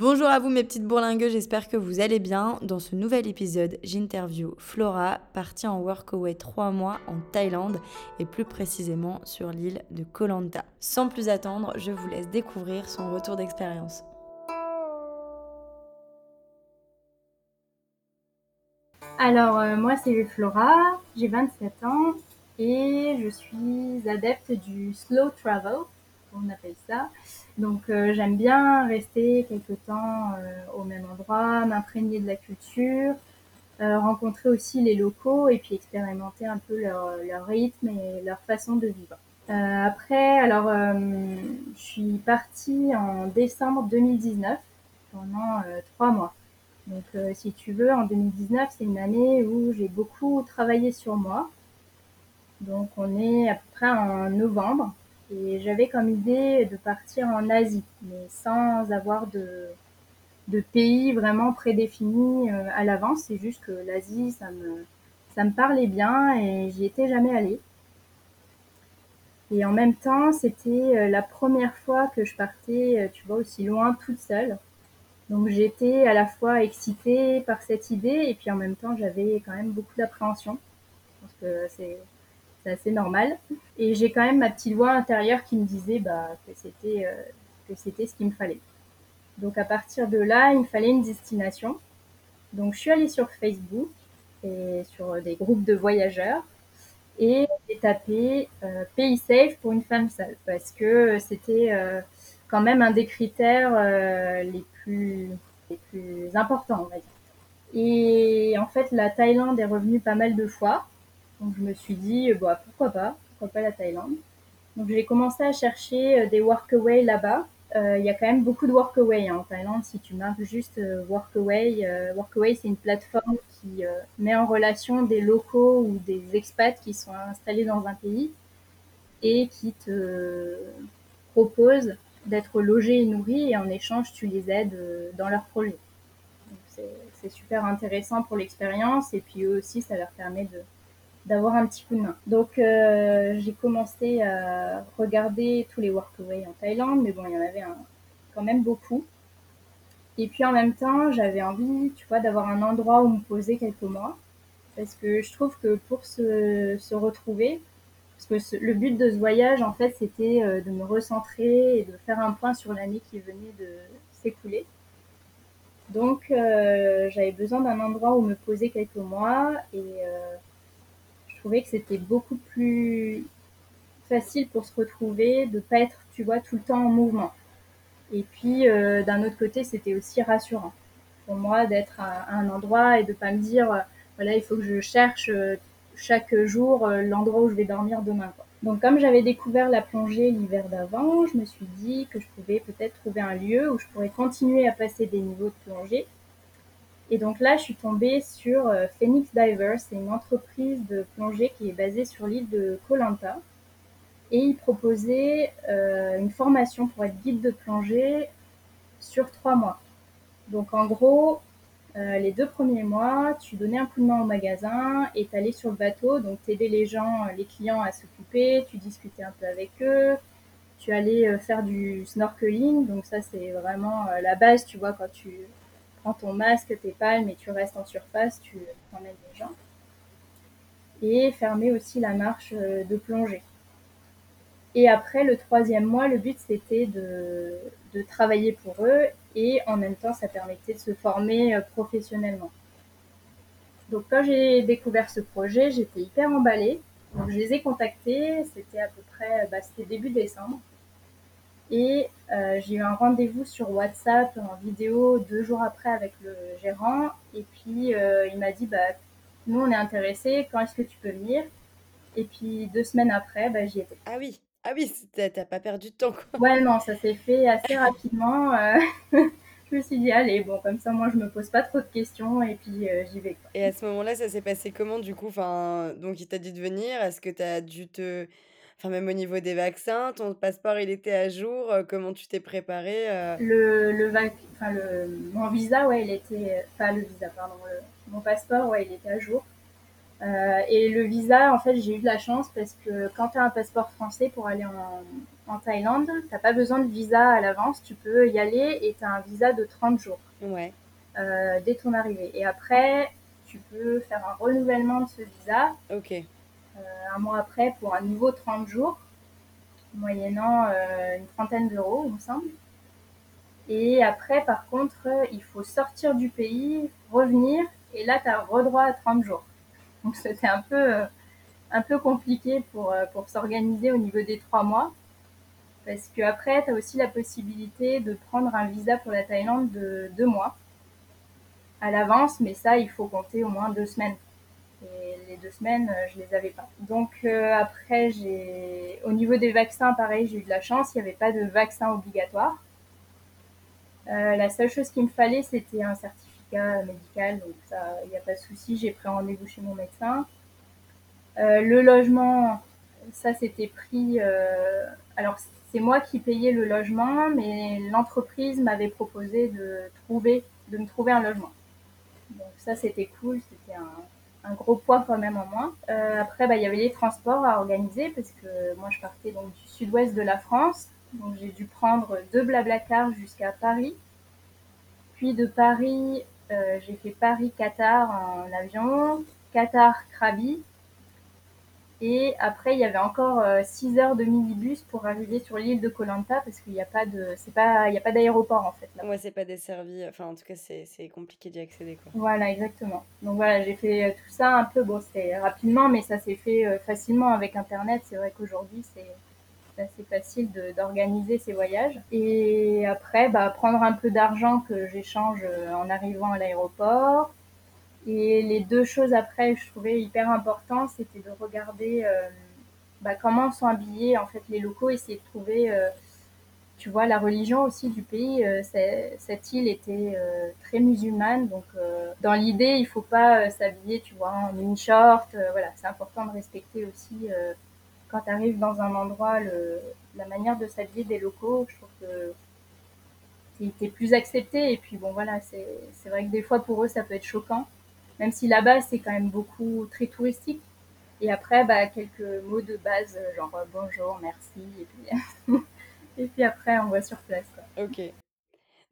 Bonjour à vous mes petites bourlingues, j'espère que vous allez bien. Dans ce nouvel épisode, j'interview Flora, partie en workaway 3 mois en Thaïlande et plus précisément sur l'île de Koh Lanta. Sans plus attendre, je vous laisse découvrir son retour d'expérience. Alors euh, moi c'est Flora, j'ai 27 ans et je suis adepte du slow travel, on appelle ça. Donc euh, j'aime bien rester quelque temps euh, au même endroit, m'imprégner de la culture, euh, rencontrer aussi les locaux et puis expérimenter un peu leur, leur rythme et leur façon de vivre. après, alors je suis partie en décembre 2019 pendant trois mois. Donc si tu veux, en 2019, c'est une année où j'ai beaucoup travaillé sur moi. Donc on est à peu près en novembre et j'avais comme idée de partir en Asie, mais sans avoir de, de pays vraiment prédéfinis euh, à l'avance. C'est juste que l'Asie, ça me, ça me parlait bien et j'y étais jamais allée. Et en même temps, c'était euh, la première fois que je partais, euh, tu vois, aussi loin toute seule. Donc j'étais à la fois excitée par cette idée et puis en même temps, j'avais quand même beaucoup d'appréhension. Parce que c'est c'est assez normal. Et j'ai quand même ma petite voix intérieure qui me disait bah, que c'était euh, que c'était ce qu'il me fallait. Donc à partir de là, il me fallait une destination. Donc je suis allée sur Facebook et sur des groupes de voyageurs et j'ai tapé euh, pays safe pour une femme seule parce que c'était euh, quand même un des critères les plus les plus importants. Et en fait la Thaïlande est revenue pas mal de fois donc je me suis dit, euh, bah, pourquoi pas, pourquoi pas la Thaïlande. Donc j'ai commencé à chercher euh, des workaway là-bas. Euh, il y a quand même beaucoup de workaway hein, en Thaïlande. Si tu marques juste workaway, workaway c'est une plateforme qui met en relation des locaux ou des expats qui sont installés dans un pays et qui te propose d'être logé et nourri et en échange tu les aides dans leur projet. C'est super intéressant pour l'expérience et puis eux aussi ça leur permet de, d'avoir un petit coup de main. Donc euh, j'ai commencé à regarder tous les workaways en Thaïlande, mais bon, il y en avait quand même beaucoup. Et puis en même temps, j'avais envie, tu vois, d'avoir un endroit où me poser quelques mois, parce que je trouve que pour se, se retrouver, parce que le but de ce voyage, en fait, c'était euh, de me recentrer et de faire un point sur l'année qui venait de s'écouler. Donc, euh, j'avais besoin d'un endroit où me poser quelques mois et je trouvais que c'était beaucoup plus facile pour se retrouver, de pas être, tu vois, tout le temps en mouvement. Et puis, euh, d'un autre côté, c'était aussi rassurant pour moi d'être à, un endroit et de pas me dire, euh, voilà, il faut que je cherche euh, chaque jour l'endroit où je vais dormir demain. Donc, comme j'avais découvert la plongée l'hiver d'avant, je me suis dit que je pouvais peut-être trouver un lieu où je pourrais continuer à passer des niveaux de plongée et donc là, je suis tombée sur euh, Phoenix Divers, c'est une entreprise de plongée qui est basée sur l'île de Koh Lanta. Et ils proposaient euh, une formation pour être guide de plongée sur trois mois. Donc en gros, euh, les deux premiers mois, tu donnais un coup de main au magasin et tu allais sur le bateau, donc tu aidais les gens, les clients à s'occuper, tu discutais un peu avec eux, tu allais faire du snorkeling, donc ça c'est vraiment la base, tu vois, quand tu prends ton masque, tes palmes et tu restes en surface, tu emmènes les gens. Et fermer aussi la marche euh, de plongée. Et après, le troisième mois, le but c'était de, de, travailler pour eux et en même temps, ça permettait de se former euh, professionnellement. Donc, quand j'ai découvert ce projet, j'étais hyper emballée. Donc, je les ai contactés, c'était à peu près, bah, c'était début décembre. Et euh, j'ai eu un rendez-vous sur WhatsApp en vidéo deux jours après avec le gérant. Et puis euh, il m'a dit bah, Nous, on est intéressés, quand est-ce que tu peux venir? Et puis deux semaines après, bah, j'y étais. Ah oui, ah oui, t'as pas perdu de temps. Quoi. Ouais, non, ça s'est fait assez rapidement. Euh, je me suis dit, allez, bon, comme ça, moi, je me pose pas trop de questions et puis j'y vais. Et à ce moment-là, ça s'est passé comment du coup? Enfin, Donc, il t'a dit de venir. Est-ce que tu as dû te Enfin, même au niveau des vaccins, ton passeport, il était à jour. Euh, comment tu t'es préparé euh? Le, le, enfin, le, mon visa, ouais, il était, enfin le visa, pardon, mon passeport, ouais, il était à jour. Euh, et le visa, en fait, j'ai eu de la chance parce que quand tu as un passeport français pour aller en, en Thaïlande, tu n'as pas besoin de visa à l'avance. Tu peux y aller et tu as un visa de 30 jours Ouais. euh, dès ton arrivée. Et après, tu peux faire un renouvellement de ce visa Ok. Euh, un mois après pour un nouveau 30 jours, moyennant euh, une trentaine d'euros, il me semble. Et après, par contre, euh, il faut sortir du pays, revenir, et là, tu as redroit à 30 jours. Donc, c'était un peu, un peu compliqué pour, pour s'organiser au niveau des trois mois. Parce qu'après, tu as aussi la possibilité de prendre un visa pour la Thaïlande de deux mois à l'avance, mais ça, il faut compter au moins deux semaines. Et les deux semaines, euh, je les avais pas. Donc euh, après, j'ai, au niveau des vaccins, pareil, j'ai eu de la chance. Il n'y avait pas de vaccin obligatoire. Euh, la seule chose qu'il me fallait, c'était un certificat médical. Donc ça, il n'y a pas de souci. J'ai pris rendez-vous chez mon médecin. Le logement, ça, c'était pris. alors c'est moi qui payais le logement, mais l'entreprise m'avait proposé de trouver, de me trouver un logement. Donc ça, c'était cool. C'était un, un gros poids quand même en moins. Euh, après, bah, il y avait les transports à organiser parce que moi, je partais donc du sud-ouest de la France. Donc j'ai dû prendre deux Blablacar jusqu'à Paris. Puis de Paris, euh, j'ai fait Paris-Qatar en avion, Qatar-Krabi. Et après, il y avait encore 6 heures de minibus pour arriver sur l'île de Koh Lanta parce qu'il n'y a pas de, c'est pas, il y a pas d'aéroport en fait là. Ouais, c'est pas desservi. Enfin, en tout cas, c'est c'est compliqué d'y accéder, quoi. Voilà, exactement. Donc voilà, j'ai fait euh, tout ça un peu, bon, c'était rapidement, mais ça s'est fait euh, facilement avec Internet. C'est vrai qu'aujourd'hui, c'est c'est assez facile d'organiser ces voyages. Et après, bah, prendre un peu d'argent que j'échange euh, en arrivant à l'aéroport. Et les deux choses après, je trouvais hyper important, c'était de regarder euh, bah, comment sont habillés en fait les locaux, essayer de trouver euh, tu vois, la religion aussi du pays, euh, cette île était très musulmane, donc dans l'idée, il faut pas s'habiller, tu vois, en mini short. voilà, c'est important de respecter aussi quand tu arrives dans un endroit la manière de s'habiller des locaux. Je trouve que t'es- plus accepté. Et puis bon, voilà, c'est vrai que des fois pour eux, ça peut être choquant, même si là-bas c'est quand même beaucoup très touristique. Et après, bah, quelques mots de base, euh, genre euh, bonjour, merci, et puis et puis après, on va sur place. Quoi. Ok.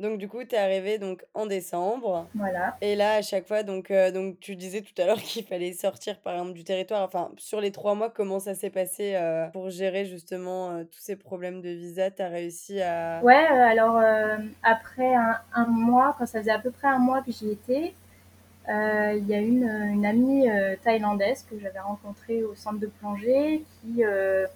Donc, du coup, t'es arrivé donc en décembre. Voilà. Et là, à chaque fois, donc, euh, donc tu disais tout à l'heure qu'il fallait sortir, par exemple, du territoire. Enfin, sur les trois mois, comment ça s'est passé euh, pour gérer justement euh, tous ces problèmes de visa? T'as réussi à... Ouais, alors après un, un mois, quand ça faisait à peu près un mois que j'y étais, il y a une, amie euh, thaïlandaise que j'avais rencontrée au centre de plongée qui, euh,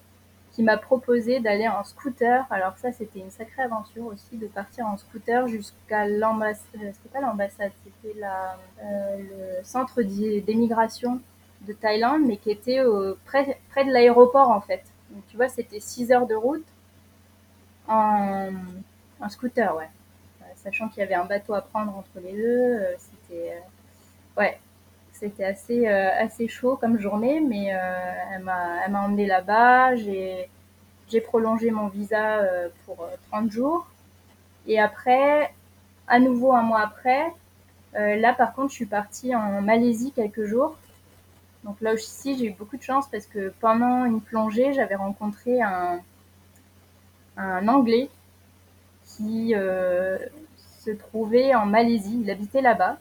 qui m'a proposé d'aller en scooter. Alors ça, c'était une sacrée aventure aussi de partir en scooter jusqu'à l'ambassade. C'était pas l'ambassade, c'était euh, le centre d'émigration de Thaïlande, mais qui était près, de l'aéroport en fait. Donc tu vois, c'était 6 heures de route en, en scooter, ouais. Euh, sachant qu'il y avait un bateau à prendre entre les deux, euh, c'était euh, ouais, c'était assez euh, assez chaud comme journée, mais euh, elle m'a elle m'a emmené là-bas. J'ai j'ai prolongé mon visa euh, pour euh, 30 jours et après, à nouveau un mois après, euh, là par contre, je suis partie en Malaisie quelques jours. Donc là aussi, j'ai eu beaucoup de chance parce que pendant une plongée, j'avais rencontré un un Anglais qui euh, se trouvait en Malaisie. Il habitait là-bas.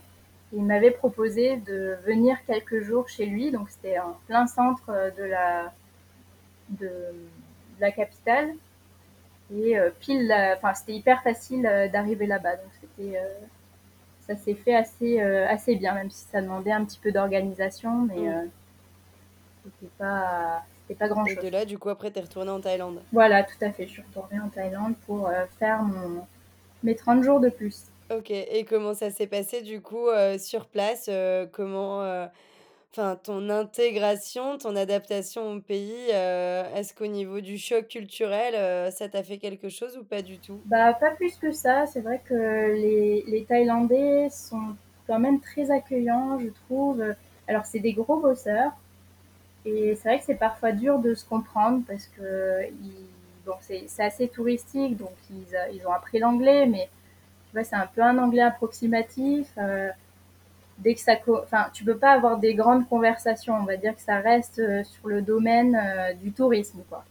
Et il m'avait proposé de venir quelques jours chez lui. Donc c'était en plein centre de la, de, de la capitale. Et euh, pile, enfin c'était hyper facile euh, d'arriver là-bas. Donc c'était, euh, ça s'est fait assez, assez bien, même si ça demandait un petit peu d'organisation, mais Mm. euh, c'était pas, c'était pas Et grand-chose. de là, du coup, après, t'es retourné en Thaïlande. Voilà, tout à fait. Je suis retournée en Thaïlande pour faire mon, mes 30 jours de plus. Ok. Et comment ça s'est passé, du coup, euh, sur place euh, Comment... euh, Enfin, ton intégration, ton adaptation au pays, est-ce qu'au niveau du choc culturel, ça t'a fait quelque chose ou pas du tout? Bah, pas plus que ça. C'est vrai que les, les Thaïlandais sont quand même très accueillants, je trouve. Alors, c'est des gros bosseurs. Et c'est vrai que c'est parfois dur de se comprendre parce que ils, bon, c'est c'est assez touristique, donc ils, ils ont appris l'anglais, mais tu vois, c'est un peu un anglais approximatif. euh, dès que ça, enfin, tu peux pas avoir des grandes conversations. On va dire que ça reste euh, sur le domaine euh, du tourisme, quoi.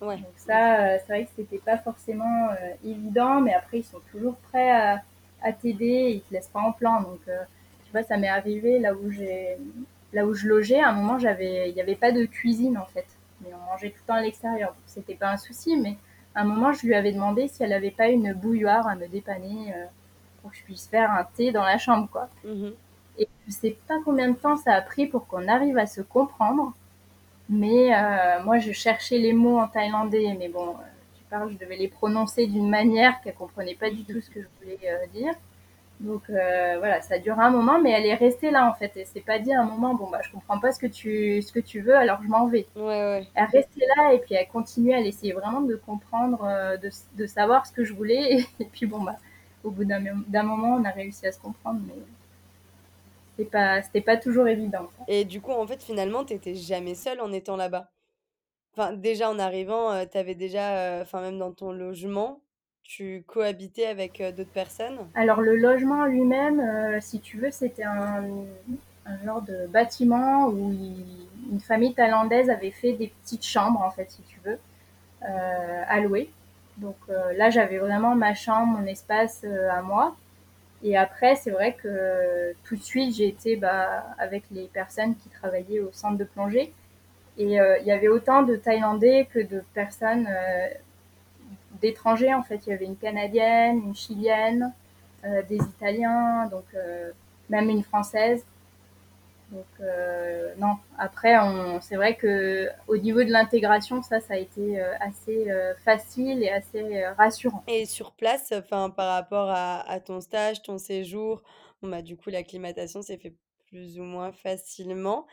Ouais. Donc ça, c'est vrai que c'était pas forcément évident, mais après ils sont toujours prêts à, à t'aider, ils te laissent pas en plan. Donc tu vois, ça m'est arrivé là où j'ai là où je logeais, à un moment, j'avais, il n'y avait pas de cuisine en fait, mais on mangeait tout le temps à l'extérieur. C'était pas un souci, mais à un moment, je lui avais demandé si elle n'avait pas une bouilloire à me dépanner euh, pour que je puisse faire un thé dans la chambre, quoi. Mhm. Et je sais pas combien de temps ça a pris pour qu'on arrive à se comprendre, mais euh, moi, je cherchais les mots en thaïlandais, mais bon, euh, tu parles, je devais les prononcer d'une manière qu'elle comprenait pas du tout ce que je voulais dire. Donc euh, voilà, ça dure un moment, mais elle est restée là en fait. Et c'est pas dit à un moment, bon bah je comprends pas ce que tu ce que tu veux, alors je m'en vais. Ouais, ouais. Elle restait là et puis elle continuait, elle essayait vraiment de comprendre, euh, de, de savoir ce que je voulais. Et, et puis bon bah au bout d'un moment, on a réussi à se comprendre, mais c'était pas c'était pas toujours évident. Et du coup, en fait, finalement, t'étais jamais seule en étant là-bas. Enfin, déjà en arrivant, euh, t'avais déjà, euh, enfin même dans ton logement, tu cohabitais avec euh, d'autres personnes? Alors le logement lui-même, euh, si tu veux, c'était un, genre de bâtiment où une famille thaïlandaise avait fait des petites chambres, en fait, si tu veux, euh, à louer. Donc euh, là, j'avais vraiment ma chambre, mon espace à moi. Et après, c'est vrai que tout de suite, j'ai été bah, avec les personnes qui travaillaient au centre de plongée. Et il y avait autant de Thaïlandais que de personnes d'étrangers en fait. Il y avait une Canadienne, une Chilienne, euh, des Italiens, donc euh, même une Française. Donc euh, non. Après, c'est vrai que au niveau de l'intégration, ça, ça a été assez facile et assez rassurant. Et sur place, enfin par rapport à, ton stage, ton séjour, bah du coup l'acclimatation s'est fait plus ou moins facilement.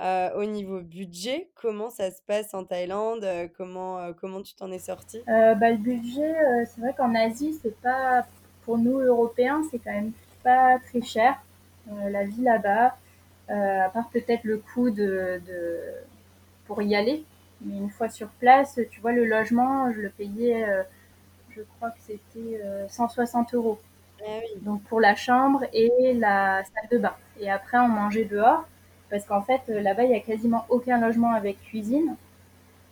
Euh, au niveau budget, comment ça se passe en Thaïlande? Euh, Comment, euh, comment tu t'en es sorti? Euh, bah, le budget, c'est vrai qu'en Asie, c'est pas pour nous Européens, c'est quand même pas très cher la vie là-bas. À part peut-être le coût de, de pour y aller. Mais une fois sur place, tu vois, le logement, je le payais, je crois que c'était euh, 160 euros. Ah oui. Donc pour la chambre et la salle de bain. Et après, on mangeait dehors. Parce qu'en fait, euh, là-bas, il y a quasiment aucun logement avec cuisine.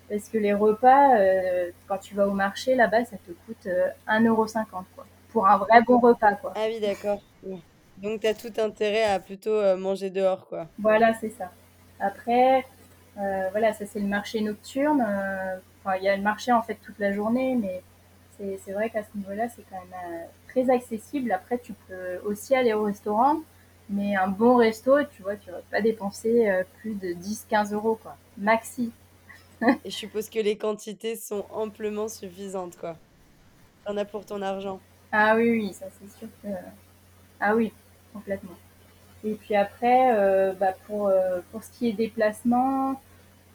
Parce que les repas, euh, quand tu vas au marché, là-bas, ça te coûte euh, 1,50€ quoi. Pour un vrai bon repas, quoi. Ah oui, d'accord. Donc tu as tout intérêt à plutôt euh, manger dehors, quoi. Voilà, c'est ça. Après, euh, voilà, ça c'est le marché nocturne. euh, Enfin, il y a le marché en fait toute la journée, mais c'est c'est vrai qu'à ce niveau-là, c'est quand même euh, très accessible. Après, tu peux aussi aller au restaurant, mais un bon resto, tu vois, tu vas pas dépenser euh, plus de 10-15 euros, quoi. Maxi. Et je suppose que les quantités sont amplement suffisantes, quoi. T'en as pour ton argent. Ah oui, oui, ça c'est sûr que... Ah oui, complètement. Et puis après, euh, bah pour, euh, pour ce qui est déplacement,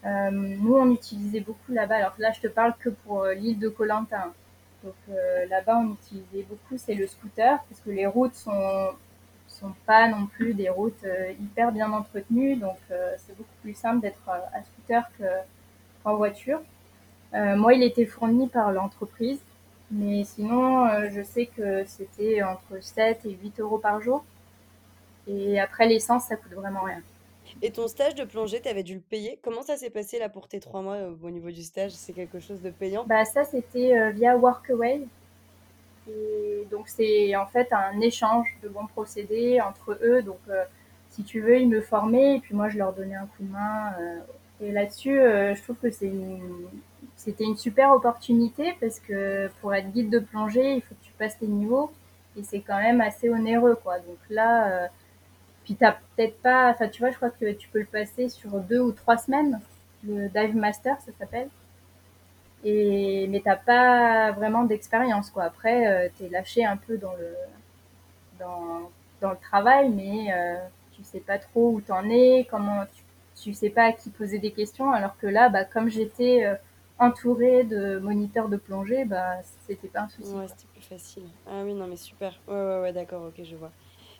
euh, nous on utilisait beaucoup là-bas. Alors là, je te parle que pour euh, l'île de Colentin. Donc euh, là-bas, on utilisait beaucoup, c'est le scooter, parce que les routes sont sont pas non plus des routes euh, hyper bien entretenues, donc euh, c'est beaucoup plus simple d'être euh, à scooter que- qu'en voiture. Moi, il était fourni par l'entreprise, mais sinon, je sais que c'était entre 7 et 8 euros par jour. Et après, l'essence, ça coûte vraiment rien. Et ton stage de plongée, t'avais dû le payer? Comment ça s'est passé là pour tes trois mois euh, au niveau du stage? C'est quelque chose de payant? Bah, ça, c'était euh, via Workaway. Et donc, c'est en fait un échange de bons procédés entre eux. Donc, euh, si tu veux, ils me formaient et puis moi, je leur donnais un coup de main. euh. et là-dessus, euh, je trouve que c'est c'était une super opportunité parce que pour être guide de plongée, il faut que tu passes les niveaux et c'est quand même assez onéreux, quoi. Donc là, puis t'as peut-être pas, enfin, tu vois, je crois que tu peux le passer sur deux ou trois semaines. Le Dive Master, ça s'appelle. Et, mais t'as pas vraiment d'expérience, quoi. Après, euh, t'es lâché un peu dans le, dans, dans le travail, mais euh, tu sais pas trop où t'en es, comment, tu, tu sais pas à qui poser des questions, alors que là, bah, comme j'étais euh, entourée de moniteurs de plongée, bah, c'était pas un souci. Ouais, c'était plus facile. Ah oui, non, mais super. Ouais, ouais, ouais, d'accord, ok, je vois.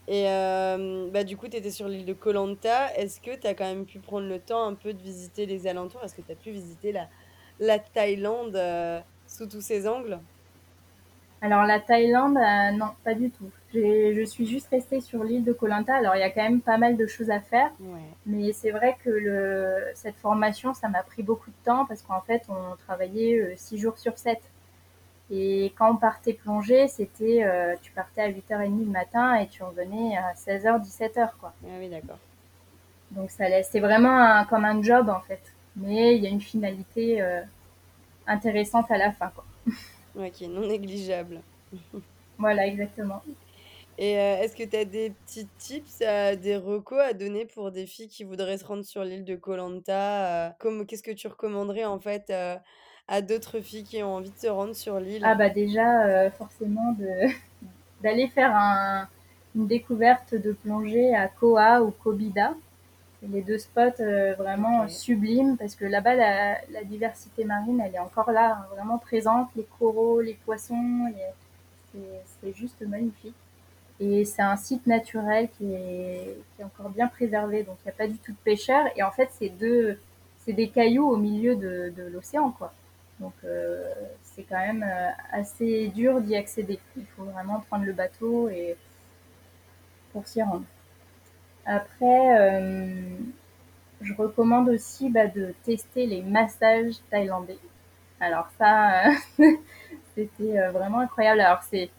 Et euh, bah, du coup, tu étais sur l'île de Koh Lanta. Est-ce que tu as quand même pu prendre le temps un peu de visiter les alentours? Est-ce que tu as pu visiter la, la Thaïlande euh, sous tous ses angles? Alors la Thaïlande, euh, non, pas du tout. Je suis juste restée sur l'île de Koh-Lanta. Alors, il y a quand même pas mal de choses à faire. Mais c'est vrai que le, cette formation, ça m'a pris beaucoup de temps parce qu'en fait, on travaillait 6 jours sur 7. Et quand on partait plonger, c'était, euh, tu partais à 8h30 le matin et tu revenais à 16h, 17h, quoi. Ah oui, d'accord. Donc ça laisse, c'est vraiment comme un job, en fait. Mais il y a une finalité euh, intéressante à la fin, quoi. Ouais, qui est non négligeable. voilà, exactement. Et euh, est-ce que tu as des petits tips, des recos à donner pour des filles qui voudraient se rendre sur l'île de Koh Lanta Qu'est-ce que tu recommanderais, en fait à d'autres filles qui ont envie de se rendre sur l'île? Ah bah déjà, euh, forcément, d'aller faire une découverte de plongée à Koa ou Kobida. C'est les deux spots euh, vraiment sublimes parce que là-bas, la, diversité marine, elle est encore là, hein, vraiment présente. Les coraux, les poissons, c'est juste magnifique. Et c'est un site naturel qui est, encore bien préservé, donc il n'y a pas du tout de pêcheurs. Et en fait, c'est des cailloux au milieu de, de l'océan, quoi. Donc euh, c'est quand même euh, assez dur d'y accéder. Il faut vraiment prendre le bateau et pour s'y rendre. Après, euh, je recommande aussi bah, de tester les massages thaïlandais. Alors ça, c'était vraiment incroyable. Alors c'est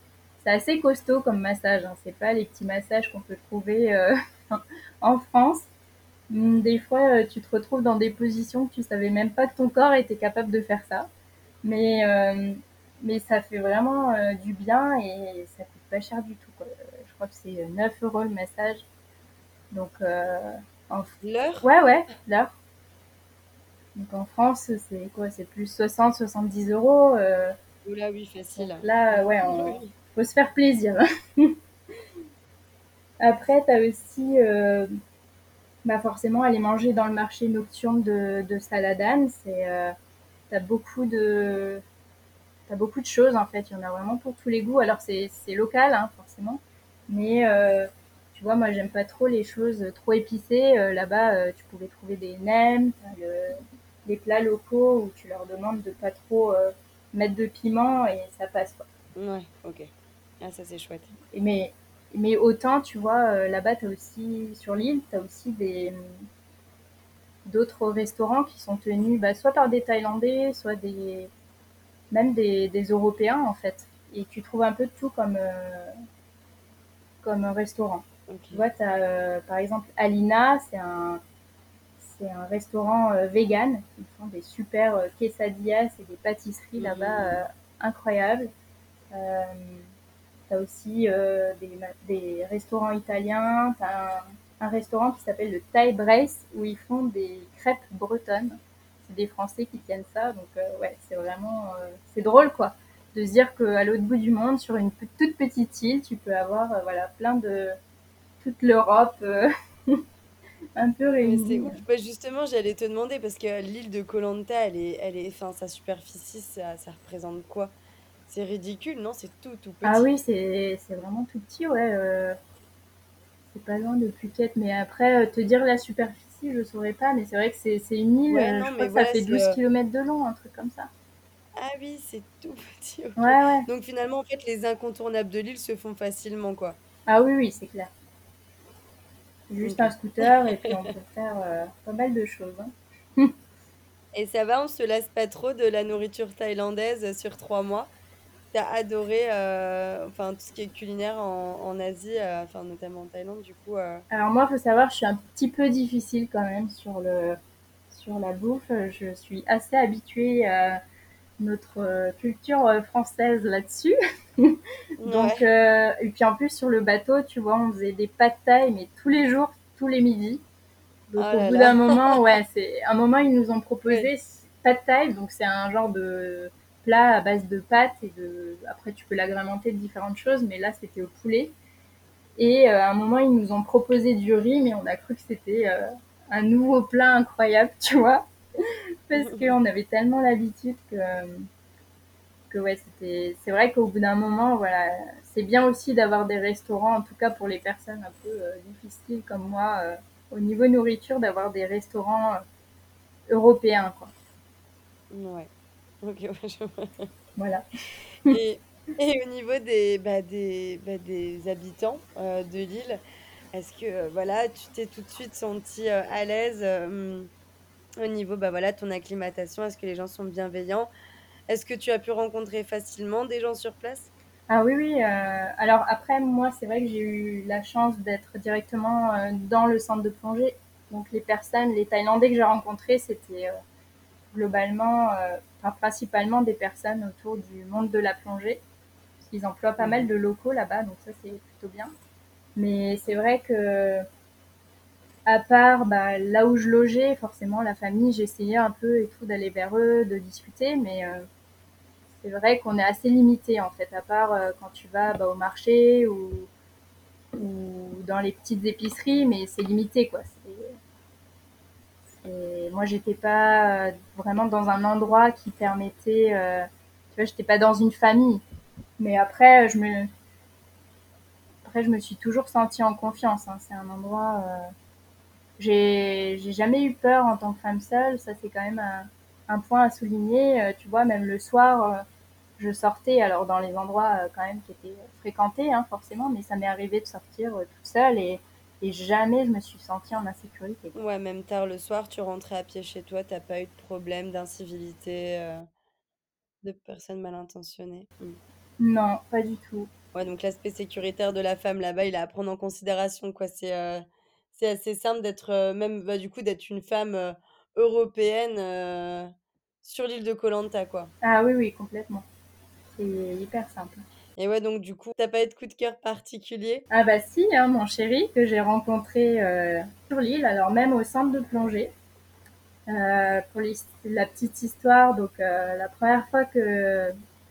assez costaud comme massage. Hein. C'est pas les petits massages qu'on peut trouver en France. Mm, des fois, euh, tu te retrouves dans des positions que tu savais même pas que ton corps était capable de faire ça. Mais, euh, mais ça fait vraiment euh, du bien et ça coûte pas cher du tout. Je crois que c'est 9 euros le massage. Donc, en... L'heure Ouais, ouais, l'heure. Donc en France, c'est quoi? C'est plus 60, 70 euros. Là, oui, facile. Là, ouais, on faut se faire plaisir. Après, tu as aussi bah forcément aller manger dans le marché nocturne de, de Saladan, c'est euh, t'as beaucoup de t'as beaucoup de choses en fait. Il y en a vraiment pour tous les goûts. Alors c'est c'est local hein, forcément, mais euh, tu vois moi j'aime pas trop les choses trop épicées. Euh, là-bas euh, tu pouvais trouver des nems, des plats locaux où tu leur demandes de pas trop euh, mettre de piment et ça passe quoi. Ouais, ok. Ah ça c'est chouette. Et mais mais autant, tu vois, euh, là-bas, tu as aussi, sur l'île, tu as aussi des d'autres restaurants qui sont tenus bah, soit par des Thaïlandais, soit des même des, des, Européens, en fait. Et tu trouves un peu de tout comme, euh, comme restaurant. Tu vois, tu as, euh, par exemple, Alina, c'est un, c'est un restaurant vegan. Ils font des super quesadillas et des pâtisseries là-bas incroyables. Tu as aussi euh, des, des, restaurants italiens. Tu as un, restaurant qui s'appelle le Thai Brace où ils font des crêpes bretonnes. C'est des Français qui tiennent ça. Donc, euh, ouais, c'est vraiment. Euh, c'est drôle, quoi. De se dire qu'à l'autre bout du monde, sur une toute petite île, tu peux avoir voilà, plein de. Toute l'Europe. un peu réunie. Bah, justement, j'allais te demander parce que l'île de Koh Lanta, elle est, elle est, enfin, sa superficie, ça, ça représente quoi? C'est ridicule, non? C'est tout, tout petit. Ah oui, c'est vraiment tout petit, ouais. Euh, c'est pas loin de Phuket. Mais après, euh, te dire la superficie, je saurais pas. Mais c'est vrai que c'est une île, euh, je crois que ça fait 12 km de long, un truc comme ça. Ah oui, c'est tout petit. Ouais, ouais. Donc finalement, en fait, les incontournables de l'île se font facilement, quoi. Ah oui, oui, c'est clair. Juste un scooter et puis on peut faire pas mal de choses. Hein. et ça va, on se lasse pas trop de la nourriture thaïlandaise sur trois mois T'as adoré euh, enfin, tout ce qui est culinaire en, en Asie, euh, enfin, notamment en Thaïlande, du coup euh. Alors moi, il faut savoir, je suis un petit peu difficile quand même sur, le, sur la bouffe. Je suis assez habituée à notre culture française là-dessus. Donc, et puis en plus, sur le bateau, tu vois, on faisait des pâtes thaï, mais tous les jours, tous les midis. Donc oh au bout d'un moment, ouais, c'est un moment, ils nous ont proposé pâtes thaï, donc c'est un genre de plat à base de pâtes et de. Après, tu peux l'agrémenter de différentes choses, mais là, c'était au poulet. Et euh, à un moment, ils nous ont proposé du riz, mais on a cru que c'était euh, un nouveau plat incroyable, tu vois, parce qu'on avait tellement l'habitude que que ouais, c'était. C'est vrai qu'au bout d'un moment, voilà, c'est bien aussi d'avoir des restaurants, en tout cas pour les personnes un peu euh, difficiles comme moi, au niveau nourriture, d'avoir des restaurants européens, quoi. Ouais. Ok, Voilà. Et Et au niveau des, bah, des, bah, des habitants euh, de l'île, est-ce que euh, voilà, tu t'es tout de suite senti euh, à l'aise euh, au niveau bah, voilà, ton acclimatation? Est-ce que les gens sont bienveillants? Est-ce que tu as pu rencontrer facilement des gens sur place? Ah oui, oui. euh, alors après, moi, c'est vrai que j'ai eu la chance d'être directement euh, dans le centre de plongée. Donc les personnes, les Thaïlandais que j'ai rencontrés, c'était euh, globalement, enfin, principalement des personnes autour du monde de la plongée. Qu'ils emploient pas mal de locaux là-bas, donc ça c'est plutôt bien. Mais c'est vrai que à part bah, là où je logeais, forcément la famille, j'essayais un peu et tout d'aller vers eux, de discuter, mais c'est vrai qu'on est assez limité en fait, à part euh, quand tu vas bah, au marché ou, ou dans les petites épiceries, mais c'est limité quoi. Et moi, j'étais pas euh, vraiment dans un endroit qui permettait, euh, tu vois, j'étais pas dans une famille. Mais après, je me, après, je me suis toujours sentie en confiance. hein. C'est un endroit, euh, j'ai, jamais eu peur en tant que femme seule. Ça, c'est quand même un, un point à souligner. Euh, tu vois, même le soir, euh, je sortais, alors dans les endroits euh, quand même qui étaient fréquentés, hein, forcément, mais ça m'est arrivé de sortir euh, toute seule et, et jamais je me suis sentie en insécurité. Ouais, même tard le soir, tu rentrais à pied chez toi, t'as pas eu de problème d'incivilité, euh, de personnes mal intentionnées? Mm. Non, pas du tout. Ouais, donc l'aspect sécuritaire de la femme là-bas, il est à prendre en considération, quoi. C'est euh, c'est assez simple d'être, euh, même bah, du coup, d'être une femme euh, européenne euh, sur l'île de Koh Lanta, quoi. Ah oui, oui, complètement. C'est hyper simple. Et ouais, donc du coup, t'as pas eu de coup de cœur particulier? Ah bah si, hein, mon chéri que j'ai rencontré euh, sur l'île, alors même au centre de plongée. Euh, pour la petite histoire, donc euh, la première fois que,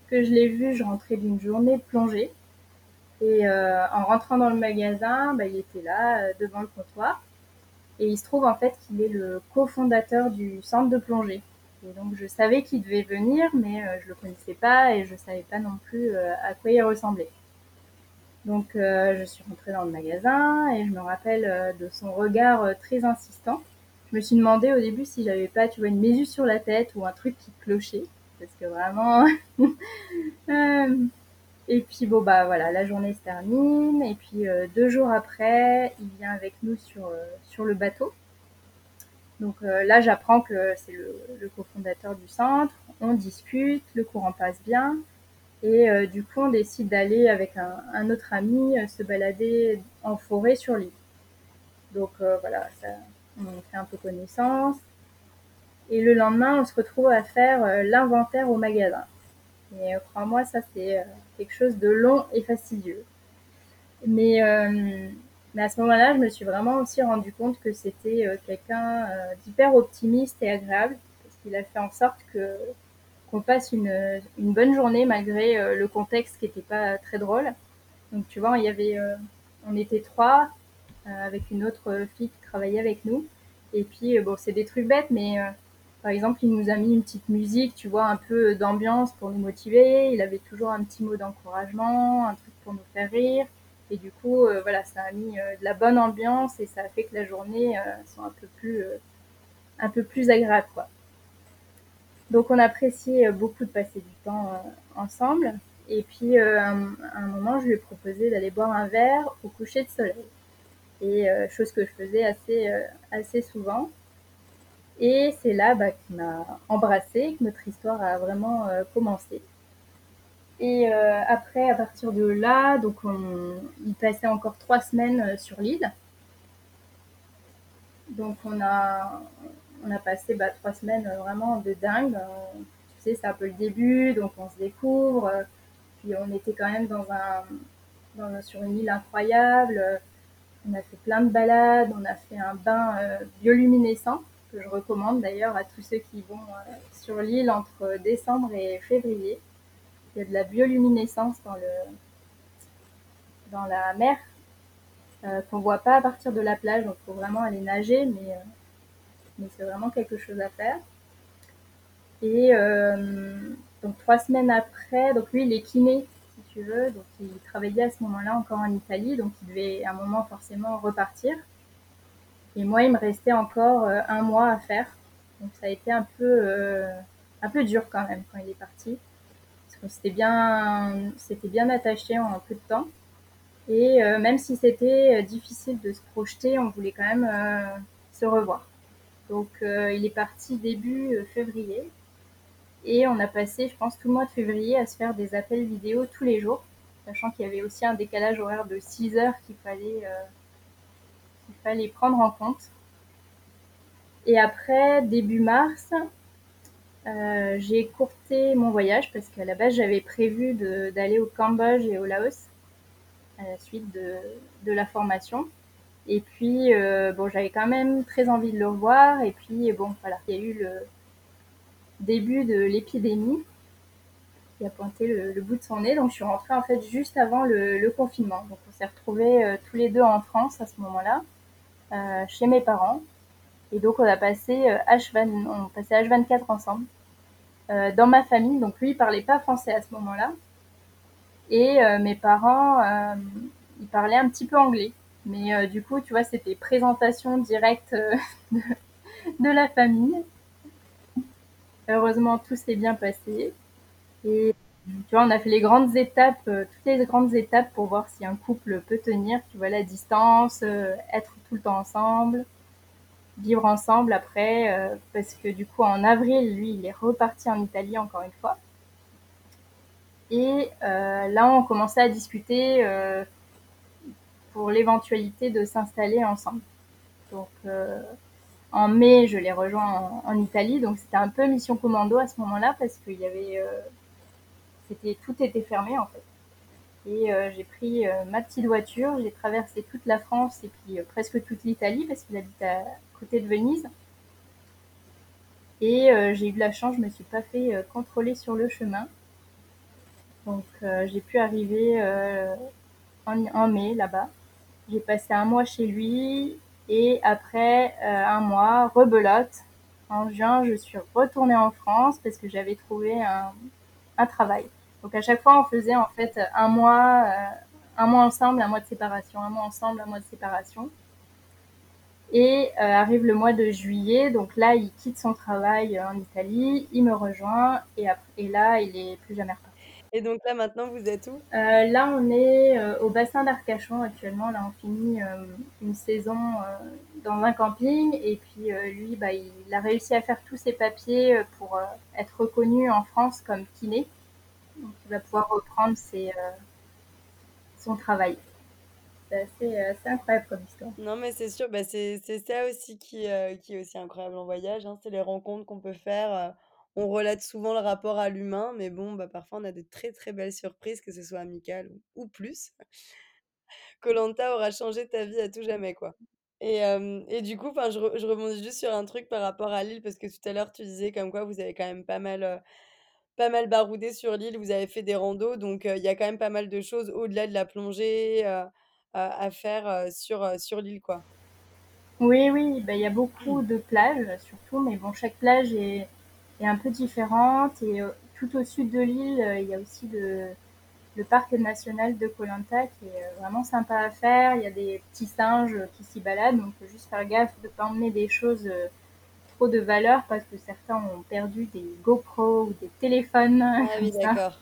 que je l'ai vu, je rentrais d'une journée de plongée. Et en rentrant dans le magasin, bah, il était là, devant le comptoir. Et il se trouve en fait qu'il est le cofondateur du centre de plongée. Et donc je savais qu'il devait venir, mais euh, je le connaissais pas et je savais pas non plus euh, à quoi il ressemblait. Donc euh, je suis rentrée dans le magasin et je me rappelle de son regard très insistant. Je me suis demandé au début si j'avais pas, tu vois, une mésus sur la tête ou un truc qui clochait. Parce que vraiment... et puis bon bah voilà, la journée se termine. Et puis deux jours après, il vient avec nous sur, sur le bateau. Donc euh, là, j'apprends que c'est le, cofondateur du centre. On discute, le courant passe bien. Et euh, du coup, on décide d'aller avec un, autre ami euh, se balader en forêt sur l'île. Donc voilà, ça, on fait un peu connaissance. Et le lendemain, on se retrouve à faire l'inventaire au magasin. Et crois-moi, ça c'est quelque chose de long et fastidieux. Mais, mais à ce moment-là, je me suis vraiment aussi rendu compte que c'était euh, quelqu'un euh, d'hyper optimiste et agréable, parce qu'il a fait en sorte que qu'on passe une, une bonne journée malgré euh, le contexte qui n'était pas très drôle. Donc tu vois, il y avait, on était trois avec une autre fille qui travaillait avec nous. Et puis bon, c'est des trucs bêtes, mais par exemple, il nous a mis une petite musique, tu vois, un peu d'ambiance pour nous motiver. Il avait toujours un petit mot d'encouragement, un truc pour nous faire rire. Et du coup, euh, voilà, ça a mis euh, de la bonne ambiance et ça a fait que la journée euh, soit un peu plus, agréable. Donc on appréciait beaucoup de passer du temps ensemble. Et puis euh, un, moment, je lui ai proposé d'aller boire un verre au coucher de soleil. Et chose que je faisais assez, souvent. Et c'est là bah, qu'il m'a embrassée, que notre histoire a vraiment commencé. Et euh, après, à partir de là, donc on, il passait encore trois semaines euh, sur l'île. Donc on a, on a passé bah, trois semaines vraiment de dingue. Tu sais, c'est un peu le début, donc on se découvre. Puis on était quand même dans un, dans, sur une île incroyable. On a fait plein de balades, on a fait un bain euh, bioluminescent que je recommande d'ailleurs à tous ceux qui vont euh, sur l'île entre décembre et février. Il y a de la bioluminescence dans, le, dans la mer euh, qu'on voit pas à partir de la plage, donc il faut vraiment aller nager, mais, euh, mais c'est vraiment quelque chose à faire. Et euh, donc trois semaines après, donc lui il est kiné si tu veux, donc il travaillait à ce moment-là encore en Italie, donc il devait à un moment forcément repartir. Et moi il me restait encore euh, un mois à faire, donc ça a été un peu, un peu dur quand même quand il est parti, On s'était bien, c'était bien attaché en peu de temps. Et même si c'était difficile de se projeter, on voulait quand même se revoir. Donc il est parti début février. Et on a passé, je pense, tout le mois de février à se faire des appels vidéo tous les jours, sachant qu'il y avait aussi un décalage horaire de 6 heures qu'il fallait, qu'il fallait prendre en compte. Et après, début mars, euh, j'ai courté mon voyage parce qu'à la base, j'avais prévu d'aller au Cambodge et au Laos à la suite de, la formation. Et puis, euh, bon, j'avais quand même très envie de le revoir. Et puis, bon, voilà, il y a eu le début de l'épidémie qui a pointé le, bout de son nez. Donc, je suis rentrée en fait juste avant le, confinement. Donc, on s'est retrouvés euh, tous les deux en France à ce moment-là, chez mes parents. Et donc, on a passé H20, on passait H24 ensemble. Euh, dans ma famille. Donc lui, il parlait pas français à ce moment-là. Et euh, mes parents, euh, ils parlaient un petit peu anglais. Mais du coup, tu vois, c'était présentation directe de, la famille. Heureusement, tout s'est bien passé. Et tu vois, on a fait les grandes étapes, toutes les grandes étapes pour voir si un couple peut tenir. Tu vois, la distance, être tout le temps ensemble, vivre ensemble après, euh, parce que du coup, en avril, lui, il est reparti en Italie encore une fois. Et euh, là, on commençait à discuter euh, pour l'éventualité de s'installer ensemble. Donc, en mai, je l'ai rejoint en, Italie, donc c'était un peu mission commando à ce moment-là parce qu'il y avait, c'était tout était fermé en fait. Et j'ai pris ma petite voiture, j'ai traversé toute la France et puis presque toute l'Italie parce qu'il habite à, côté de Venise. Et euh, j'ai eu de la chance, je me suis pas fait euh, contrôler sur le chemin. Donc euh, j'ai pu arriver en, mai là-bas. J'ai passé un mois chez lui et après un mois, rebelote. En juin, je suis retournée en France parce que j'avais trouvé un, un, travail. Donc à chaque fois, on faisait en fait un mois, un mois ensemble, un mois de séparation, un mois ensemble, un mois de séparation. Et euh, arrive le mois de juillet, donc là, il quitte son travail en Italie, il me rejoint, et, après, là, il est plus jamais reparti. Et donc là, maintenant, vous êtes où? Euh, Là, on est euh, au bassin d'Arcachon actuellement. Là, on finit une saison dans un camping, et puis lui, bah, il, a réussi à faire tous ses papiers pour être reconnu en France comme kiné. Donc, il va pouvoir reprendre ses, son travail c'est assez, incroyable comme histoire. Non, mais c'est sûr, bah, c'est ça aussi qui, euh, qui est aussi incroyable en voyage, hein, c'est les rencontres qu'on peut faire. Euh, on relate souvent le rapport à l'humain, mais bon, bah, parfois on a de très très belles surprises, que ce soit amical ou, plus. Colanta aura changé ta vie à tout jamais, quoi. Et, et du coup, je, je rebondis juste sur un truc par rapport à l'île, parce que tout à l'heure tu disais comme quoi vous avez quand même pas mal pas mal baroudé sur l'île, vous avez fait des randos, donc il y a quand même pas mal de choses au-delà de la plongée, à faire sur, sur l'île, quoi. Oui, oui, bah, il y a beaucoup de plages, surtout, mais bon, chaque plage est, est un peu différente. Et tout au sud de l'île, il y a aussi le, le parc national de Colanta qui est vraiment sympa à faire. Il y a des petits singes qui s'y baladent, donc faut juste faire gaffe de ne pas emmener des choses trop de valeur parce que certains ont perdu des GoPro ou des téléphones. Ah oui, d'accord.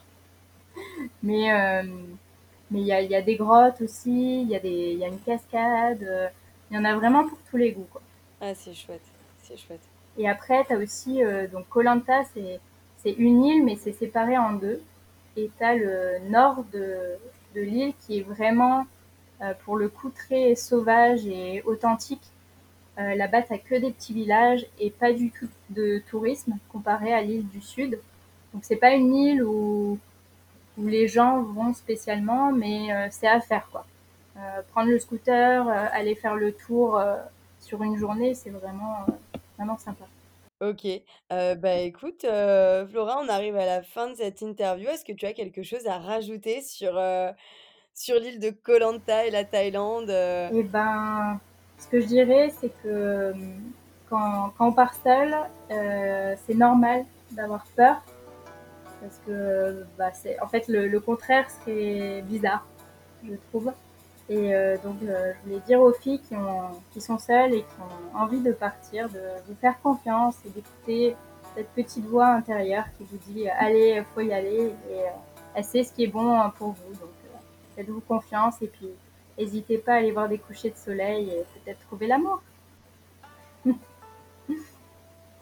Mais mais il y a, y a, des grottes aussi, il y, a des, y a une cascade, euh, il y en a vraiment pour tous les goûts. Quoi. Ah, c'est chouette, c'est chouette. Et après, tu as aussi, euh, donc Colanta, c'est, c'est une île, mais c'est séparé en deux. Et tu as le nord de, de l'île qui est vraiment, euh, pour le coup, très sauvage et authentique. Euh, là-bas, tu que des petits villages et pas du tout de tourisme comparé à l'île du sud. Donc, c'est pas une île où où les gens vont spécialement, mais euh, c'est à faire quoi. Euh, prendre le scooter, euh, aller faire le tour sur une journée, c'est vraiment, vraiment sympa. Ok, bah écoute, Flora, on arrive à la fin de cette interview. Est-ce que tu as quelque chose à rajouter sur, sur l'île de Koh Lanta et la Thaïlande Eh ben, ce que je dirais, c'est que quand, quand on part seul, c'est normal d'avoir peur parce que bah, c'est en fait le, contraire serait bizarre, je trouve. Et euh, donc euh, je voulais dire aux filles qui, ont, qui sont seules et qui ont envie de partir, de vous faire confiance et d'écouter cette petite voix intérieure qui vous dit allez, faut y aller et elle sait ce qui est bon pour vous. Donc faites-vous confiance et puis n'hésitez pas à aller voir des couchers de soleil et peut-être trouver l'amour.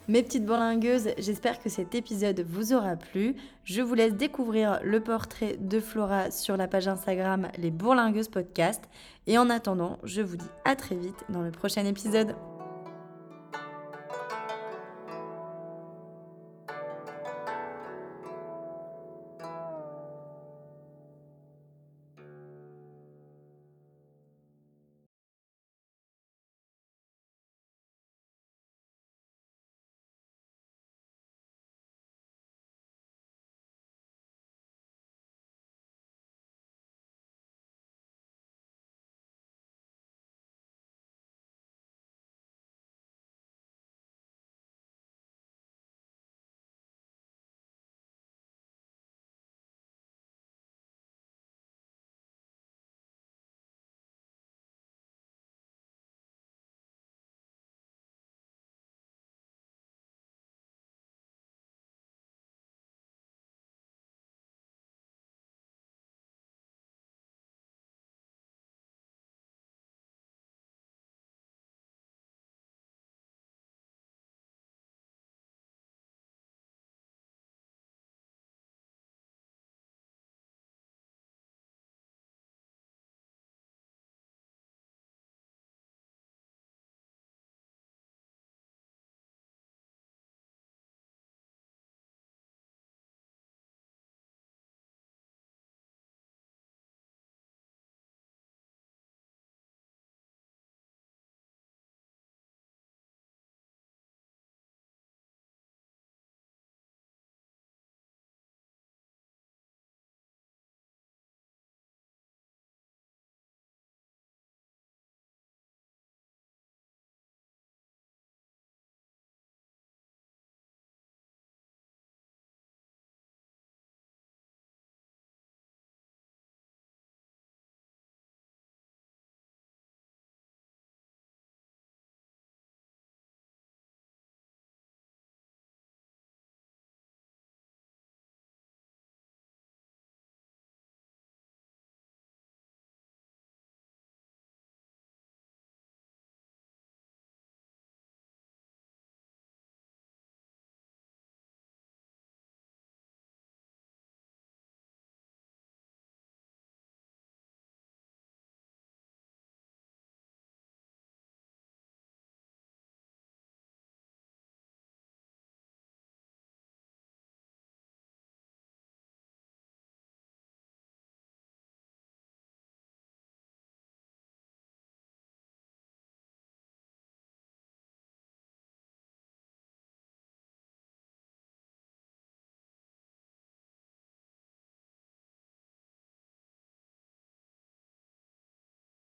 Mes petites bourlingueuses, j'espère que cet épisode vous aura plu. Je vous laisse découvrir le portrait de Flora sur la page Instagram Les Bourlingueuses Podcast. Et en attendant, je vous dis à très vite dans le prochain épisode.